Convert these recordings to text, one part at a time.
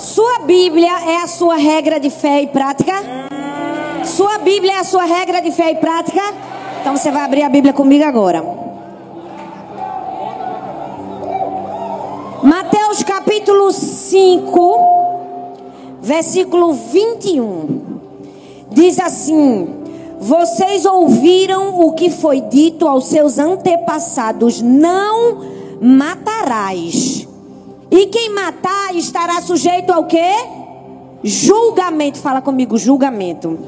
Sua Bíblia é a sua regra de fé e prática? Sua Bíblia é a sua regra de fé e prática? Então você vai abrir a Bíblia comigo agora. Mateus capítulo 5, versículo 21. Diz assim: Vocês ouviram o que foi dito aos seus antepassados: Não matarás. E quem matar estará sujeito ao quê? Julgamento. Fala comigo, julgamento.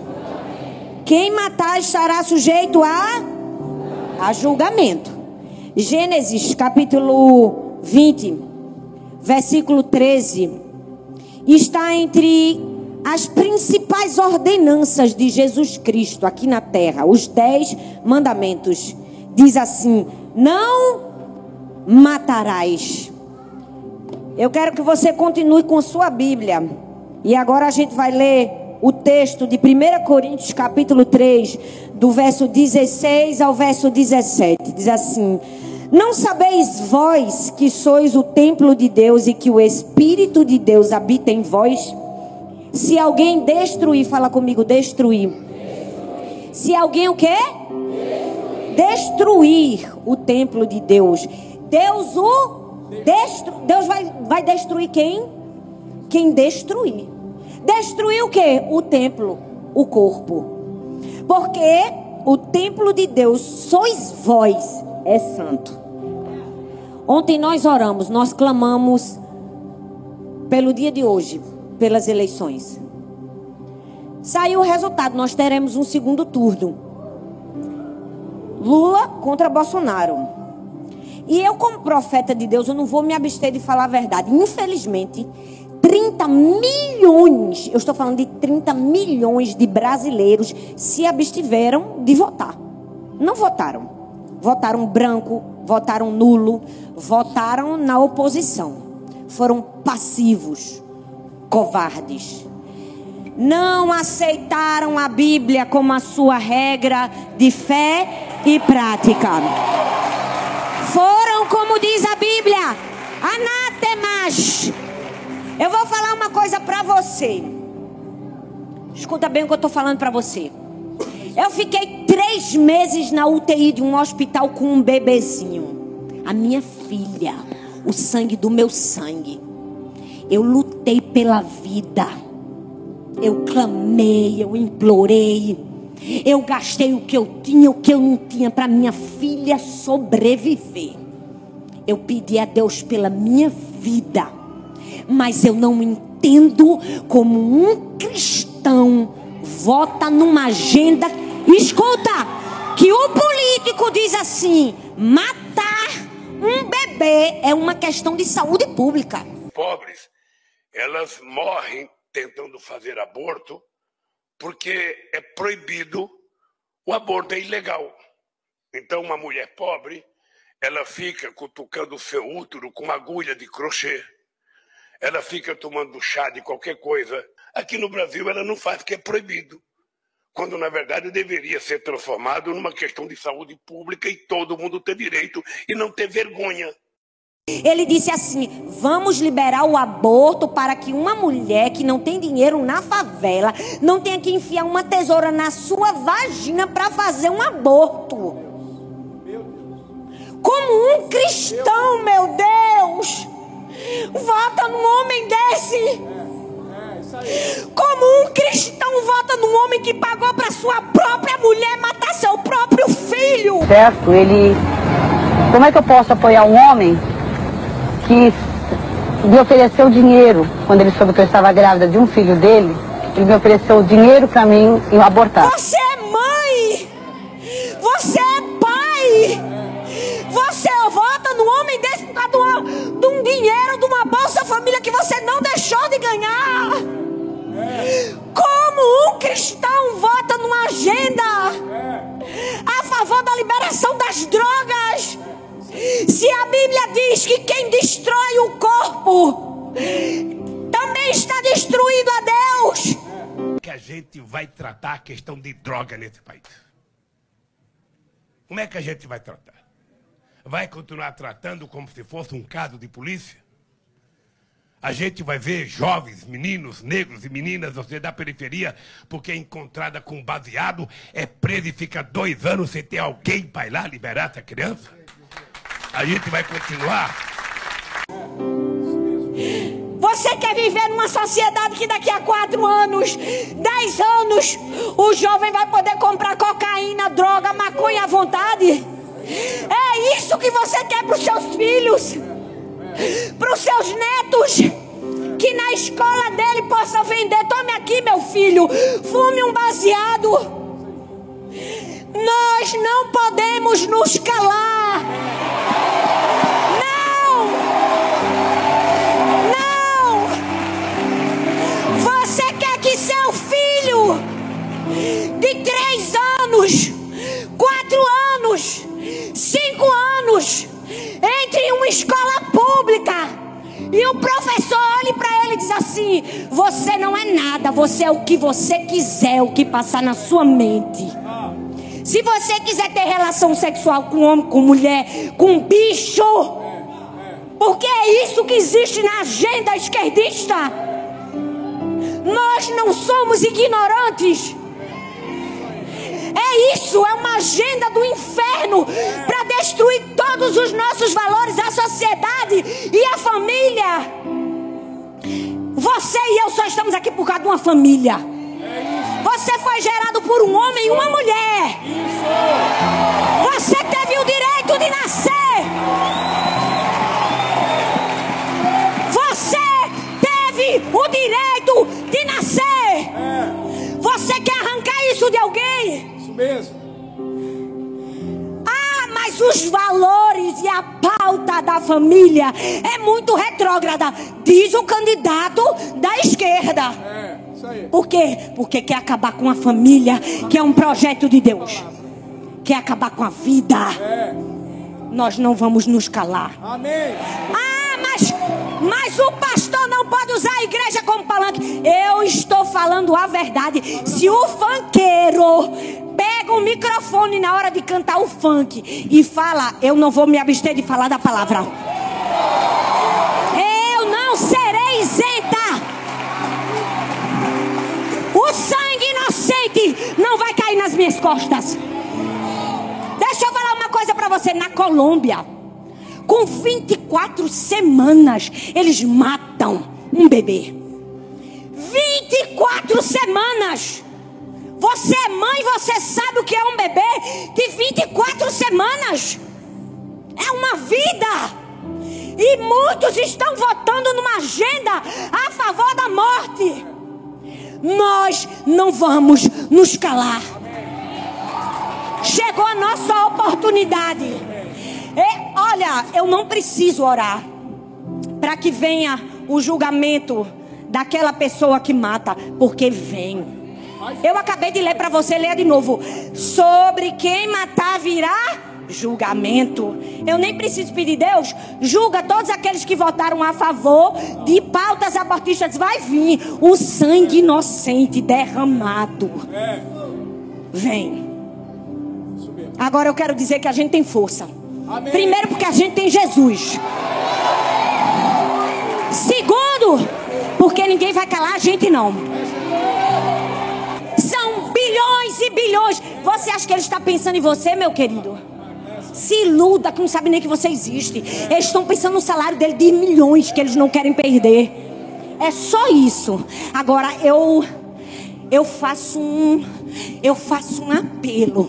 Quem matar estará sujeito a, a julgamento. Gênesis capítulo 20, versículo 13. Está entre as principais ordenanças de Jesus Cristo aqui na terra, os dez mandamentos. Diz assim: Não matarás. Eu quero que você continue com sua Bíblia. E agora a gente vai ler o texto de 1 Coríntios, capítulo 3, do verso 16 ao verso 17. Diz assim: Não sabeis vós que sois o templo de Deus e que o Espírito de Deus habita em vós? Se alguém destruir, fala comigo, destruir. Se alguém o quê? Destruir o templo de Deus. Deus o Destru... Deus vai, vai destruir quem? Quem destruir. Destruir o que? O templo, o corpo. Porque o templo de Deus sois vós, é santo. Ontem nós oramos, nós clamamos pelo dia de hoje, pelas eleições. Saiu o resultado, nós teremos um segundo turno. Lula contra Bolsonaro. E eu, como profeta de Deus, eu não vou me abster de falar a verdade. Infelizmente, 30 milhões, eu estou falando de 30 milhões de brasileiros se abstiveram de votar. Não votaram. Votaram branco, votaram nulo, votaram na oposição. Foram passivos, covardes. Não aceitaram a Bíblia como a sua regra de fé e prática foram, como diz a Bíblia, anátemas. Eu vou falar uma coisa para você. Escuta bem o que eu estou falando para você. Eu fiquei três meses na UTI de um hospital com um bebezinho. A minha filha, o sangue do meu sangue. Eu lutei pela vida. Eu clamei, eu implorei. Eu gastei o que eu tinha, o que eu não tinha para minha filha sobreviver. Eu pedi a Deus pela minha vida, mas eu não entendo como um cristão vota numa agenda. Escuta, que o político diz assim: matar um bebê é uma questão de saúde pública. Pobres, elas morrem tentando fazer aborto porque é proibido, o aborto é ilegal. Então, uma mulher pobre, ela fica cutucando o seu útero com uma agulha de crochê. Ela fica tomando chá de qualquer coisa. Aqui no Brasil, ela não faz porque é proibido. Quando, na verdade, deveria ser transformado numa questão de saúde pública e todo mundo ter direito e não ter vergonha. Ele disse assim: vamos liberar o aborto para que uma mulher que não tem dinheiro na favela não tenha que enfiar uma tesoura na sua vagina para fazer um aborto. Como um cristão, meu Deus, vota num homem desse. Como um cristão vota num homem que pagou para sua própria mulher matar seu próprio filho. Certo, ele. Como é que eu posso apoiar um homem que me ofereceu dinheiro quando ele soube que eu estava grávida de um filho dele. Ele me ofereceu dinheiro para mim e abortar. Você é mãe! Você é pai! Você vota no homem desse por causa de um dinheiro, de uma bolsa família que você não deixou de ganhar! Como um cristão vota numa agenda a favor da liberação das drogas? Se a Bíblia diz que quem destrói o corpo também está destruindo a Deus. Que a gente vai tratar a questão de droga nesse país. Como é que a gente vai tratar? Vai continuar tratando como se fosse um caso de polícia? A gente vai ver jovens, meninos, negros e meninas, você da periferia, porque é encontrada com baseado, é presa e fica dois anos sem ter alguém para ir lá liberar essa criança. A gente vai continuar. Você quer viver numa sociedade que daqui a quatro anos, dez anos, o jovem vai poder comprar cocaína, droga, maconha à vontade? É isso que você quer para os seus filhos, para os seus netos? Que na escola dele possa vender. Tome aqui, meu filho, fume um baseado. Nós não podemos nos calar. Três anos, quatro anos, cinco anos, entre uma escola pública e o professor olhe para ele e diz assim: Você não é nada, você é o que você quiser, o que passar na sua mente. Se você quiser ter relação sexual com homem, com mulher, com bicho, porque é isso que existe na agenda esquerdista. Nós não somos ignorantes. Isso, é uma agenda do inferno para destruir todos os nossos valores, a sociedade e a família. Você e eu só estamos aqui por causa de uma família. Você foi gerado por um homem e uma mulher. Você teve o direito de nascer. Você teve o direito de nascer. Você quer arrancar isso de alguém? Mesmo. Ah, mas os valores e a pauta da família é muito retrógrada, diz o candidato da esquerda. É, isso aí. Por quê? Porque quer acabar com a família, que é um projeto de Deus. Quer acabar com a vida. É. Nós não vamos nos calar. Amém. Ah, mas, mas o pastor pode usar a igreja como palanque. Eu estou falando a verdade. Se o funkeiro pega o microfone na hora de cantar o funk e fala, eu não vou me abster de falar da palavra. Eu não serei isenta. O sangue inocente não vai cair nas minhas costas. Deixa eu falar uma coisa para você. Na Colômbia, com 24 semanas, eles matam um bebê. 24 semanas. Você é mãe, você sabe o que é um bebê de 24 semanas. É uma vida. E muitos estão votando numa agenda a favor da morte. Nós não vamos nos calar. Chegou a nossa oportunidade. E, olha, eu não preciso orar para que venha o julgamento daquela pessoa que mata, porque vem. Eu acabei de ler para você, leia de novo. Sobre quem matar virá julgamento. Eu nem preciso pedir Deus, julga todos aqueles que votaram a favor de pautas abortistas. Vai vir o sangue inocente derramado. Vem. Agora eu quero dizer que a gente tem força. Primeiro, porque a gente tem Jesus. Porque ninguém vai calar a gente, não. São bilhões e bilhões. Você acha que ele está pensando em você, meu querido? Se iluda, que não sabe nem que você existe. Eles estão pensando no salário dele de milhões que eles não querem perder. É só isso. Agora eu eu faço um eu faço um apelo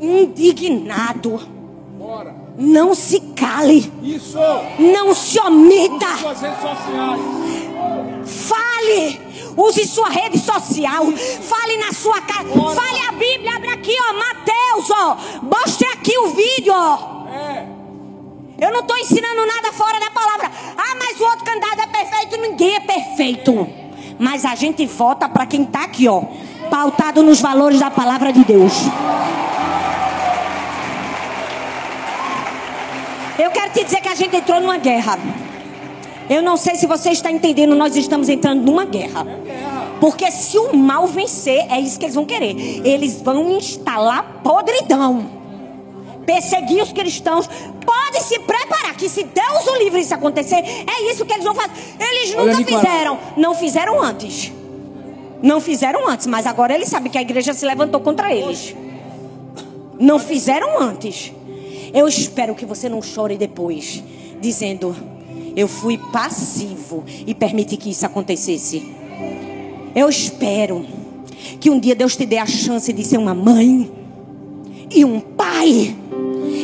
indignado. Não se cale, Isso. não se omita. Suas redes sociais. Fale. Use sua rede social. Fale na sua casa. Fale a Bíblia. Abre aqui, ó. Mateus, ó. Mostre aqui o vídeo, ó. É. Eu não estou ensinando nada fora da palavra. Ah, mas o outro candidato é perfeito. Ninguém é perfeito. Mas a gente vota para quem está aqui, ó. Pautado nos valores da palavra de Deus. Eu quero te dizer que a gente entrou numa guerra. Eu não sei se você está entendendo, nós estamos entrando numa guerra. Porque se o mal vencer, é isso que eles vão querer. Eles vão instalar podridão. perseguir os cristãos. Pode se preparar, que se Deus o livre isso acontecer, é isso que eles vão fazer. Eles nunca fizeram. Não fizeram antes. Não fizeram antes, mas agora eles sabem que a igreja se levantou contra eles. Não fizeram antes. Eu espero que você não chore depois, dizendo: Eu fui passivo e permiti que isso acontecesse. Eu espero que um dia Deus te dê a chance de ser uma mãe e um pai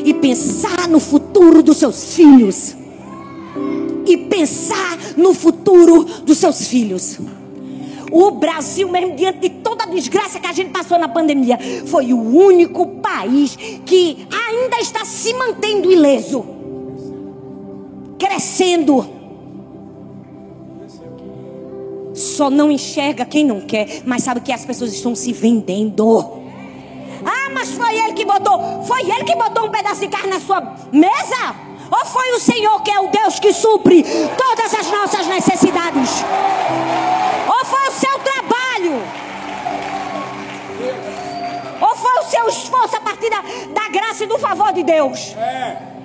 e pensar no futuro dos seus filhos. E pensar no futuro dos seus filhos. O Brasil, mesmo diante de toda a desgraça que a gente passou na pandemia, foi o único país que ainda está se mantendo ileso, crescendo. Só não enxerga quem não quer, mas sabe que as pessoas estão se vendendo. Ah, mas foi ele que botou, foi ele que botou um pedaço de carne na sua mesa? Ou foi o Senhor que é o Deus que supre todas as nossas necessidades? Ou foi o seu trabalho? Ou foi o seu esforço a partir da, da graça e do favor de Deus?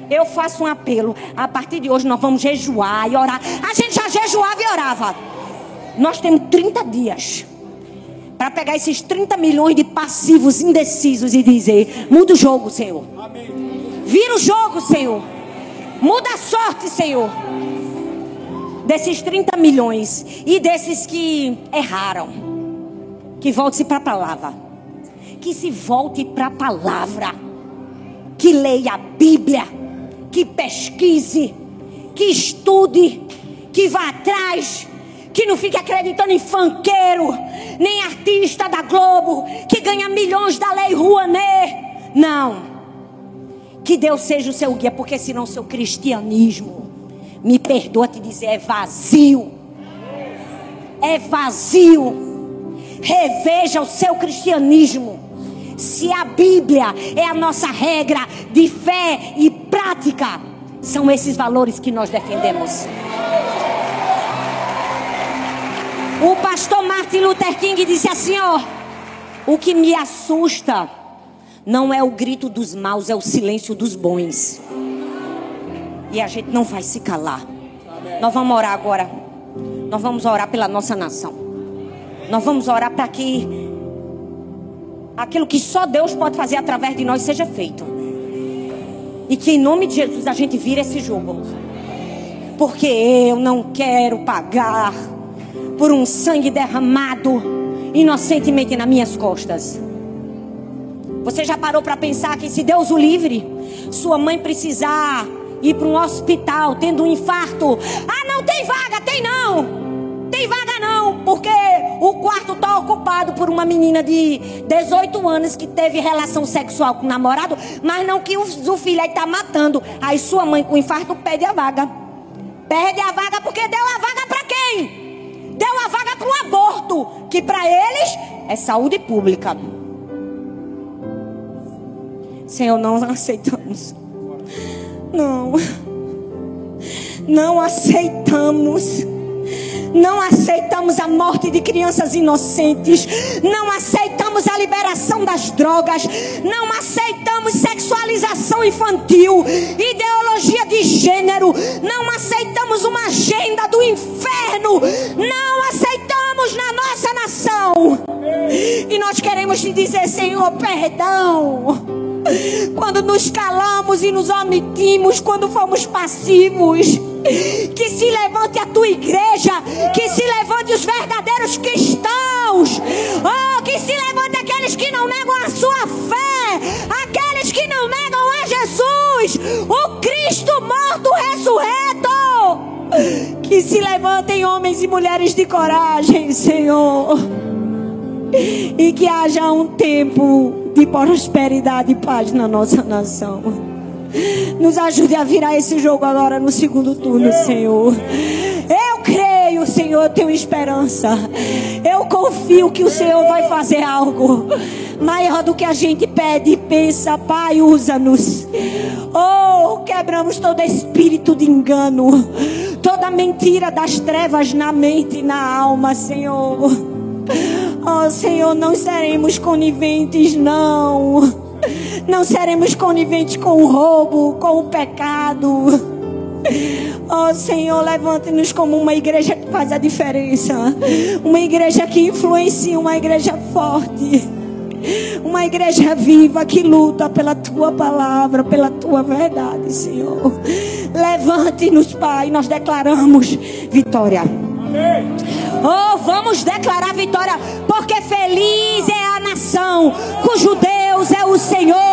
Eu faço um apelo. A partir de hoje nós vamos jejuar e orar. A gente já jejuava e orava. Nós temos 30 dias para pegar esses 30 milhões de passivos indecisos e dizer: muda o jogo, Senhor. Vira o jogo, Senhor. Muda a sorte, Senhor. Desses 30 milhões e desses que erraram, que volte-se para a palavra. Que se volte para a palavra. Que leia a Bíblia. Que pesquise. Que estude. Que vá atrás. Que não fique acreditando em fanqueiro. Nem artista da Globo. Que ganha milhões da Lei Rouanet. Não. Que Deus seja o seu guia, porque senão seu cristianismo, me perdoa te dizer, é vazio. É vazio. Reveja o seu cristianismo. Se a Bíblia é a nossa regra de fé e prática, são esses valores que nós defendemos. O pastor Martin Luther King disse assim: ó, o que me assusta não é o grito dos maus, é o silêncio dos bons. E a gente não vai se calar. Nós vamos orar agora. Nós vamos orar pela nossa nação. Nós vamos orar para que aquilo que só Deus pode fazer através de nós seja feito. E que em nome de Jesus a gente vire esse jogo. Porque eu não quero pagar por um sangue derramado inocentemente nas minhas costas. Você já parou para pensar que se Deus o livre, sua mãe precisar ir para um hospital tendo um infarto, ah, não tem vaga, tem não. Tem vaga não, porque o quarto está ocupado por uma menina de 18 anos que teve relação sexual com o namorado, mas não que o, filho aí está matando. Aí sua mãe com infarto pede a vaga. Perde a vaga porque deu a vaga para quem? Deu a vaga para o aborto, que para eles é saúde pública. Senhor, não aceitamos. Não. Não aceitamos. Não aceitamos a morte de crianças inocentes. Não aceitamos a liberação das drogas. Não aceitamos sexualização infantil, ideologia de gênero. Não aceitamos uma agenda do inferno. Não aceitamos na nossa nação. E nós queremos te dizer, Senhor, perdão. Nos calamos e nos omitimos, quando fomos passivos. Que se levante a tua igreja, que se levante os verdadeiros cristãos, oh, que se levante aqueles que não negam a sua fé, aqueles que não negam a Jesus, o Cristo morto ressurreto. Que se levantem homens e mulheres de coragem, Senhor, e que haja um tempo de prosperidade e paz na nossa nação. Nos ajude a virar esse jogo agora no segundo turno, Senhor. Eu creio, Senhor, eu tenho esperança. Eu confio que o Senhor vai fazer algo maior do que a gente pede e pensa. Pai, usa-nos. Oh, quebramos todo espírito de engano, toda mentira das trevas na mente e na alma, Senhor. Oh, Senhor, não seremos coniventes, não. Não seremos coniventes com o roubo, com o pecado. Oh Senhor, levante-nos como uma igreja que faz a diferença. Uma igreja que influencia, uma igreja forte. Uma igreja viva que luta pela tua palavra, pela tua verdade, Senhor. Levante-nos, Pai, nós declaramos vitória. Oh, vamos declarar vitória, porque feliz é a nação cujo Deus é o Senhor